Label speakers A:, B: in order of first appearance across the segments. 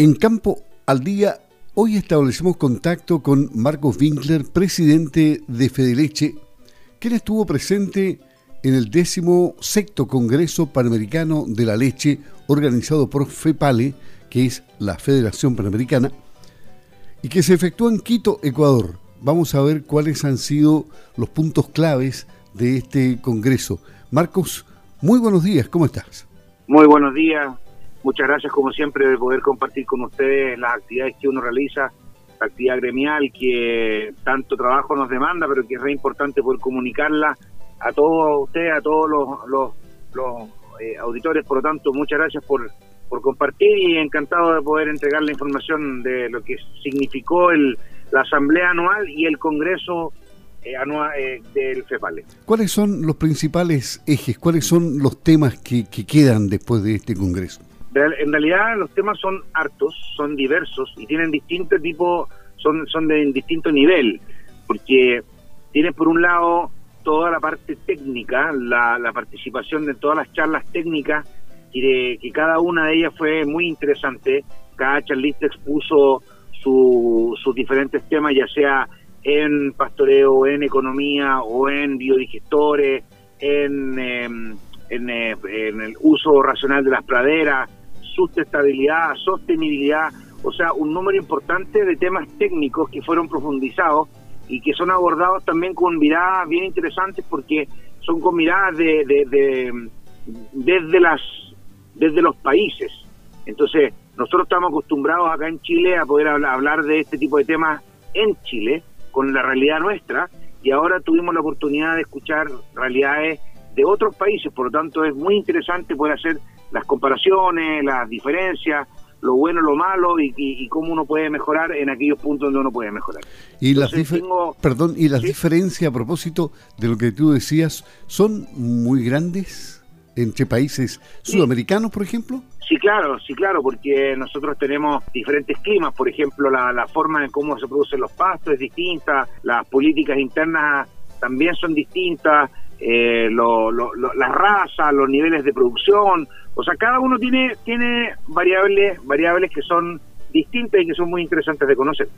A: En Campo al Día, hoy establecemos contacto con Marcos Winkler, presidente de Fedeleche, quien estuvo presente en el décimo sexto Congreso Panamericano de la Leche, organizado por FEPALE, que es la Federación Panamericana, y que se efectuó en Quito, Ecuador. Vamos a ver cuáles han sido los puntos claves de este Congreso. Marcos, muy buenos días, ¿cómo estás?
B: Muy buenos días, Muchas gracias, como siempre, de poder compartir con ustedes las actividades que uno realiza, la actividad gremial que tanto trabajo nos demanda, pero que es re importante poder comunicarla a todos ustedes, a todos los, los, eh, auditores. Por lo tanto, muchas gracias por, por compartir y encantado de poder entregar la información de lo que significó el, la Asamblea Anual y el Congreso eh, anual, eh, del FEPALE.
A: ¿Cuáles son los principales ejes? ¿Cuáles son los temas que, que quedan después de este Congreso?
B: En realidad los temas son hartos, son diversos y tienen distintos tipos, son, son de distinto nivel, porque tiene por un lado toda la parte técnica, la, participación de todas las charlas técnicas, y de, que cada una de ellas fue muy interesante. Cada charlista expuso sus diferentes temas, ya sea en pastoreo, en economía o en biodigestores, en, em, eh, en el uso racional de las praderas, sustentabilidad, sostenibilidad, o sea, un número importante de temas técnicos que fueron profundizados y que son abordados también con miradas bien interesantes porque son con miradas de, desde las desde los países. Entonces, nosotros estamos acostumbrados acá en Chile a poder hablar de este tipo de temas en Chile, con la realidad nuestra, y ahora tuvimos la oportunidad de escuchar realidades de otros países, por lo tanto es muy interesante poder hacer las comparaciones, las diferencias, lo bueno, lo malo y, cómo uno puede mejorar en aquellos puntos donde uno puede mejorar.
A: Y las perdón, y las diferencias a propósito de lo que tú decías, ¿son muy grandes entre países sudamericanos, por ejemplo?
B: Sí, claro, sí, claro, porque nosotros tenemos diferentes climas, por ejemplo, la, la forma en cómo se producen los pastos es distinta, las políticas internas también son distintas, eh, lo, las razas, los niveles de producción, o sea, cada uno tiene, tiene variables, variables que son distintas y que son muy interesantes de conocer.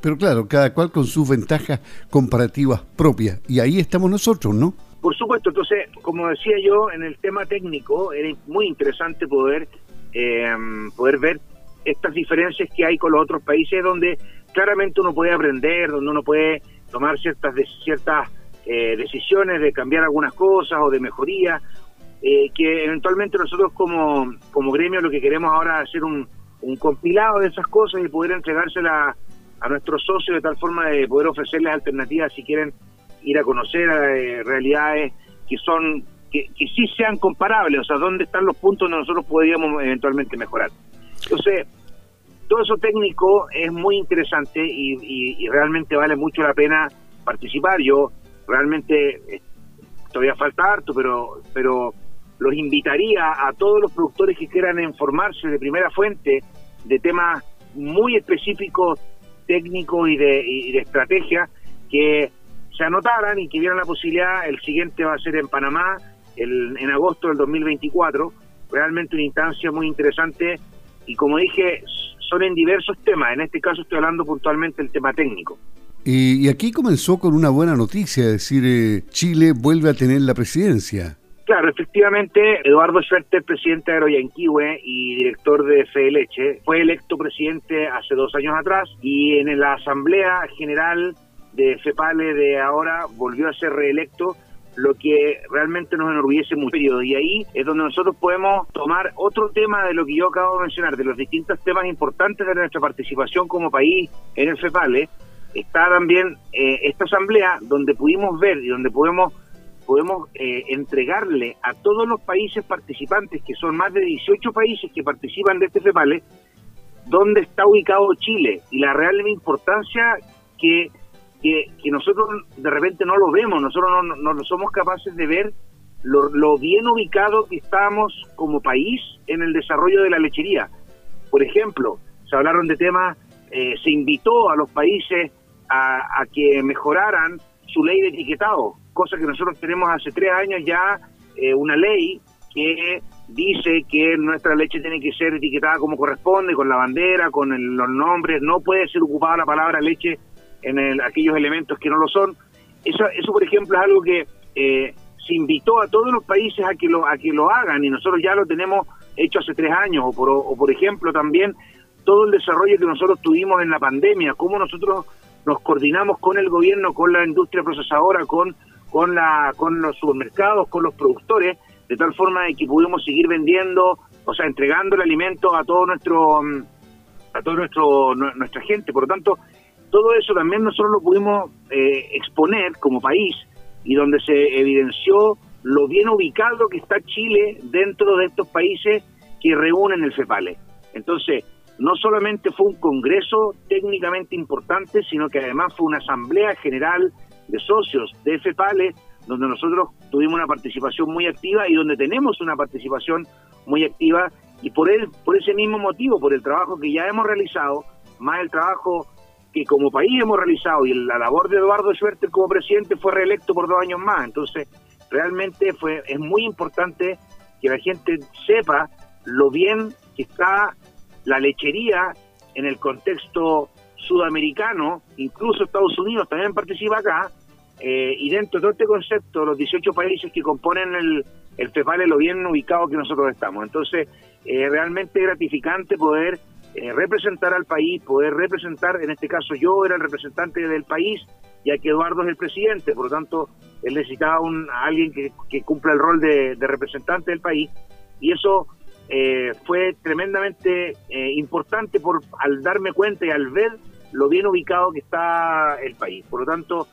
A: Pero claro, cada cual con sus ventajas comparativas propias, y ahí estamos nosotros, ¿no?
B: Por supuesto, entonces, como decía yo, en el tema técnico era muy interesante poder, eh, poder ver estas diferencias que hay con los otros países donde claramente uno puede aprender, donde uno puede tomar ciertas, ciertas eh, decisiones de cambiar algunas cosas o de mejoría, eh, que eventualmente nosotros como, como gremio lo que queremos ahora es hacer un, un compilado de esas cosas y poder entregárselas a nuestros socios de tal forma de poder ofrecerles alternativas si quieren ir a conocer eh, realidades que son que, que sí sean comparables, o sea, dónde están los puntos donde nosotros podríamos eventualmente mejorar. Entonces, todo eso técnico es muy interesante y, y realmente vale mucho la pena participar. Yo realmente eh, todavía falta harto, pero, pero los invitaría a todos los productores que quieran informarse de primera fuente de temas muy específicos, técnicos y de, y de estrategia, que se anotaran y que vieran la posibilidad, el siguiente va a ser en Panamá, el, en agosto del 2024, realmente una instancia muy interesante y como dije, son en diversos temas, en este caso estoy hablando puntualmente del tema técnico.
A: Y, aquí comenzó con una buena noticia, es decir, eh, Chile vuelve a tener la presidencia.
B: Claro, efectivamente, Eduardo Schwerter, presidente de Agroyanquihue y director de Fede Leche, fue electo presidente hace dos años atrás y en la Asamblea General de FEPALE de ahora volvió a ser reelecto lo que realmente nos enorgullece mucho. Y ahí es donde nosotros podemos tomar otro tema de lo que yo acabo de mencionar, de los distintos temas importantes de nuestra participación como país en el FEPALE, está también eh, esta asamblea donde pudimos ver y donde podemos podemos eh, entregarle a todos los países participantes, que son más de 18 países que participan de este FEPALE, dónde está ubicado Chile y la real importancia que, que, nosotros de repente no lo vemos, nosotros no, no, somos capaces de ver lo, bien ubicado que estamos como país en el desarrollo de la lechería. Por ejemplo, se hablaron de temas, eh, se invitó a los países a, que mejoraran su ley de etiquetado, cosa que nosotros tenemos hace tres años ya, eh, una ley que dice que nuestra leche tiene que ser etiquetada como corresponde, con la bandera, con los nombres, no puede ser ocupada la palabra leche en aquellos elementos que no lo son. Eso, eso por ejemplo, es algo que eh, se invitó a todos los países a que lo a que lo hagan y nosotros ya lo tenemos hecho hace tres años o por, o por ejemplo también todo el desarrollo que nosotros tuvimos en la pandemia cómo nosotros nos coordinamos con el gobierno con la industria procesadora con con los supermercados con los productores de tal forma de que pudimos seguir vendiendo o sea entregando el alimento a todo nuestro a todo nuestro nuestra gente por lo tanto todo eso también nosotros lo pudimos eh, exponer como país y donde se evidenció lo bien ubicado que está Chile dentro de estos países que reúnen el FEPALE. Entonces, no solamente fue un congreso técnicamente importante, sino que además fue una asamblea general de socios de FEPALE, donde nosotros tuvimos una participación muy activa y donde tenemos una participación muy activa y por, el, por ese mismo motivo, por el trabajo que ya hemos realizado, más el trabajo que como país hemos realizado y la labor de Eduardo Schwerter como presidente fue reelecto por dos años más. Entonces, realmente fue es muy importante que la gente sepa lo bien que está la lechería en el contexto sudamericano, incluso Estados Unidos también participa acá, eh, y dentro de todo este concepto, los 18 países que componen el, el FEPAL lo bien ubicado que nosotros estamos. Entonces, es realmente gratificante poder eh, representar al país, poder representar, en este caso yo era el representante del país, ya que Eduardo es el presidente, por lo tanto él necesitaba un, a alguien que, cumpla el rol de, representante del país, y eso eh, fue tremendamente eh, importante por al darme cuenta y al ver lo bien ubicado que está el país. Por lo tanto,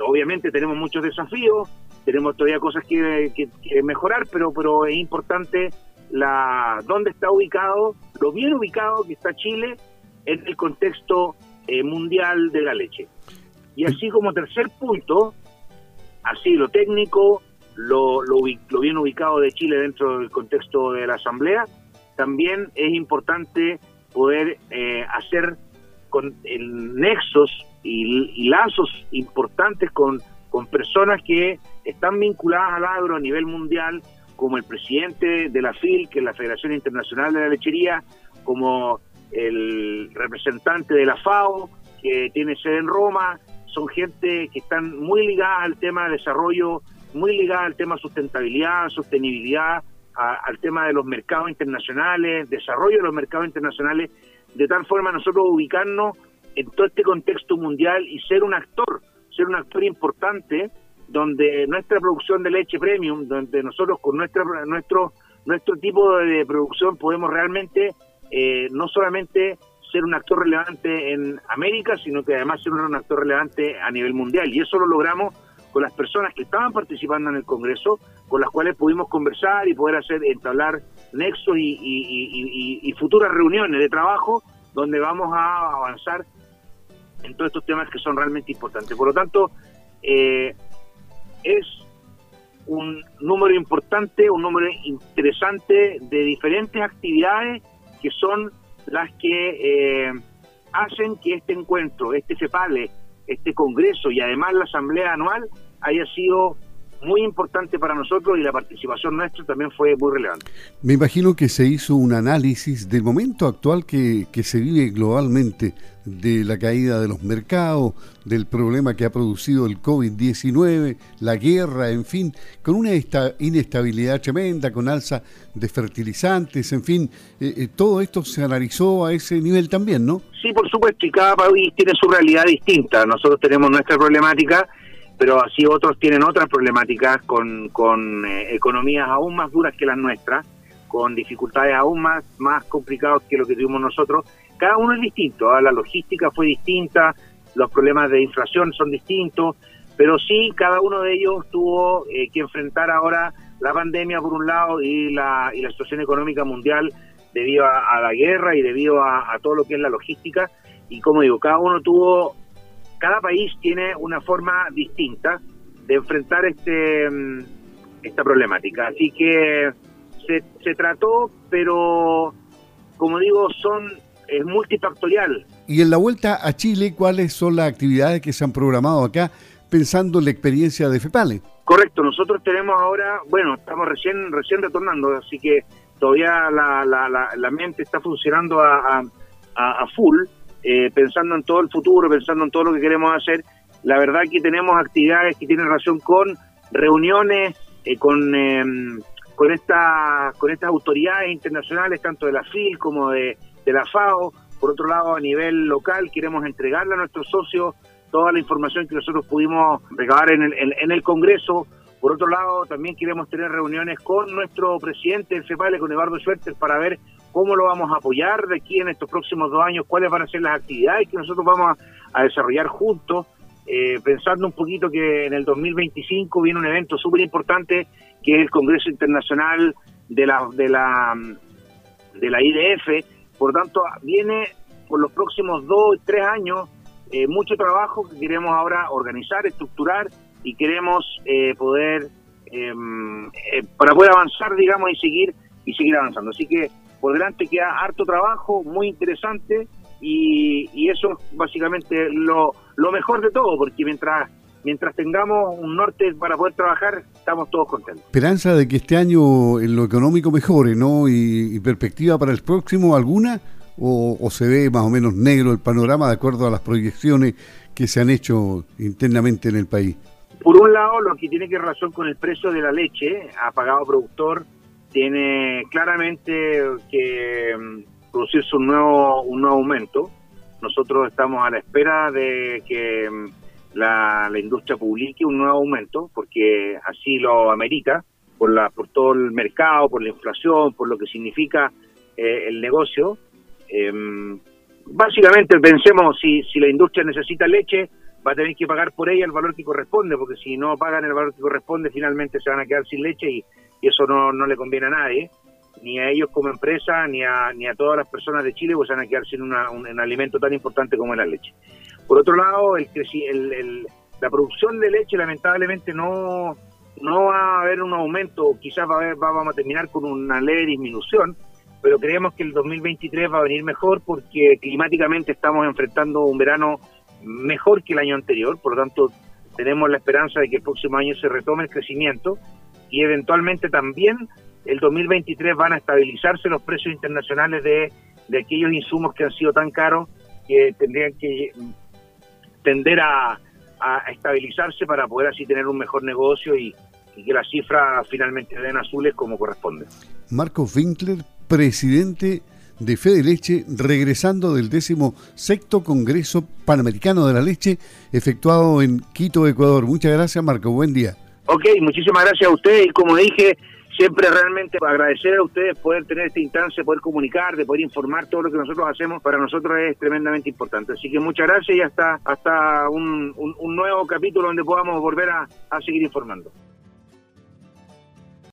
B: obviamente tenemos muchos desafíos, tenemos todavía cosas que, que mejorar, pero, pero es importante la dónde está ubicado, lo bien ubicado que está Chile en el contexto eh, mundial de la leche. Y así como tercer punto, así lo técnico, lo, lo, bien ubicado de Chile dentro del contexto de la Asamblea, también es importante poder eh, hacer con nexos y, lazos importantes con, con personas que están vinculadas al agro a nivel mundial como el presidente de la FIL, que es la Federación Internacional de la Lechería, como el representante de la FAO, que tiene sede en Roma, son gente que están muy ligada al tema de desarrollo, muy ligada al tema sustentabilidad, sostenibilidad, al tema de los mercados internacionales, desarrollo de los mercados internacionales, de tal forma nosotros ubicarnos en todo este contexto mundial y ser un actor, ser un actor importante donde nuestra producción de leche premium, donde nosotros con nuestra, nuestro, nuestro tipo de producción podemos realmente eh, no solamente ser un actor relevante en América, sino que además ser un actor relevante a nivel mundial. Y eso lo logramos con las personas que estaban participando en el Congreso, con las cuales pudimos conversar y poder hacer entablar nexos y, futuras reuniones de trabajo donde vamos a avanzar en todos estos temas que son realmente importantes. Por lo tanto, eh, es un número importante, un número interesante de diferentes actividades que son las que eh, hacen que este encuentro, este CEPALE, este congreso y además la asamblea anual haya sido muy importante para nosotros y la participación nuestra también fue muy relevante.
A: Me imagino que se hizo un análisis del momento actual que, que se vive globalmente, de la caída de los mercados, del problema que ha producido el COVID-19, la guerra, en fin, con una inestabilidad tremenda, con alza de fertilizantes, en fin, eh, eh, todo esto se analizó a ese nivel también, ¿no?
B: Sí, por supuesto, y cada país tiene su realidad distinta. Nosotros tenemos nuestra problemática pero así otros tienen otras problemáticas con, con eh, economías aún más duras que las nuestras, con dificultades aún más, más complicadas que lo que tuvimos nosotros. Cada uno es distinto, ¿ah? la logística fue distinta, los problemas de inflación son distintos, pero sí cada uno de ellos tuvo eh, que enfrentar ahora la pandemia por un lado y la, y la situación económica mundial debido a, la guerra y debido a todo lo que es la logística. Y como digo, cada uno tuvo cada país tiene una forma distinta de enfrentar este mm, esta problemática. Así que se, se trató, pero como digo, son es multifactorial.
A: Y en la vuelta a Chile, ¿cuáles son las actividades que se han programado acá pensando en la experiencia de FEPALE?
B: Correcto, nosotros tenemos ahora, bueno, estamos recién recién retornando, así que todavía la, la, la, mente está funcionando a, a, full, eh, pensando en todo el futuro, pensando en todo lo que queremos hacer. La verdad que tenemos actividades que tienen relación con reuniones, eh, con, em, con, esta, con estas autoridades internacionales, tanto de la FIL como de, de la FAO. Por otro lado, a nivel local, queremos entregarle a nuestros socios toda la información que nosotros pudimos recabar en el, en, el Congreso. Por otro lado, también queremos tener reuniones con nuestro presidente del CEPALE, con Eduardo Schwerter, para ver cómo lo vamos a apoyar de aquí en estos próximos dos años, cuáles van a ser las actividades que nosotros vamos a, desarrollar juntos, eh, pensando un poquito que en el 2025 viene un evento súper importante, que es el Congreso Internacional de la, de la, de la IDF. Por tanto, viene por los próximos dos, tres años eh, mucho trabajo que queremos ahora organizar, estructurar y queremos eh, poder em, eh, para poder avanzar, digamos, y seguir y seguir avanzando. Así que por delante queda harto trabajo, muy interesante y, y eso es básicamente lo, lo mejor de todo, porque mientras mientras tengamos un norte para poder trabajar, estamos todos contentos.
A: Esperanza de que este año en lo económico mejore, ¿no? y perspectiva para el próximo, ¿alguna? o, se ve más o menos negro el panorama de acuerdo a las proyecciones que se han hecho internamente en el país?
B: Por un lado, lo que tiene que relación con el precio de la leche ha pagado productor tiene claramente que mm, producirse un nuevo, un nuevo aumento. Nosotros estamos a la espera de que mm, la, industria publique un nuevo aumento, porque así lo amerita, por, la, por todo el mercado, por la inflación, por lo que significa eh, el negocio. Eh, básicamente pensemos, si, si la industria necesita leche, va a tener que pagar por ella el valor que corresponde, porque si no pagan el valor que corresponde, finalmente se van a quedar sin leche y, eso no, no le conviene a nadie, ni a ellos como empresa, ni a, ni a todas las personas de Chile, pues van a quedar sin un, alimento tan importante como es la leche. Por otro lado, el, el, la producción de leche lamentablemente no, no va a haber un aumento, quizás va a haber, vamos a terminar con una leve disminución, pero creemos que el 2023 va a venir mejor porque climáticamente estamos enfrentando un verano mejor que el año anterior, por lo tanto tenemos la esperanza de que el próximo año se retome el crecimiento y eventualmente también el 2023 van a estabilizarse los precios internacionales de, de aquellos insumos que han sido tan caros que tendrían que tender a, a estabilizarse para poder así tener un mejor negocio y, que las cifras finalmente den azules como corresponde.
A: Marco Winkler, presidente de Fede Leche, regresando del décimo sexto Congreso Panamericano de la Leche, efectuado en Quito, Ecuador. Muchas gracias, Marco. Buen día.
B: Ok, muchísimas gracias a ustedes y como dije, siempre realmente agradecer a ustedes poder tener esta instancia, poder comunicar, de poder informar todo lo que nosotros hacemos, para nosotros es tremendamente importante. Así que muchas gracias y hasta, hasta un, nuevo capítulo donde podamos volver a seguir informando.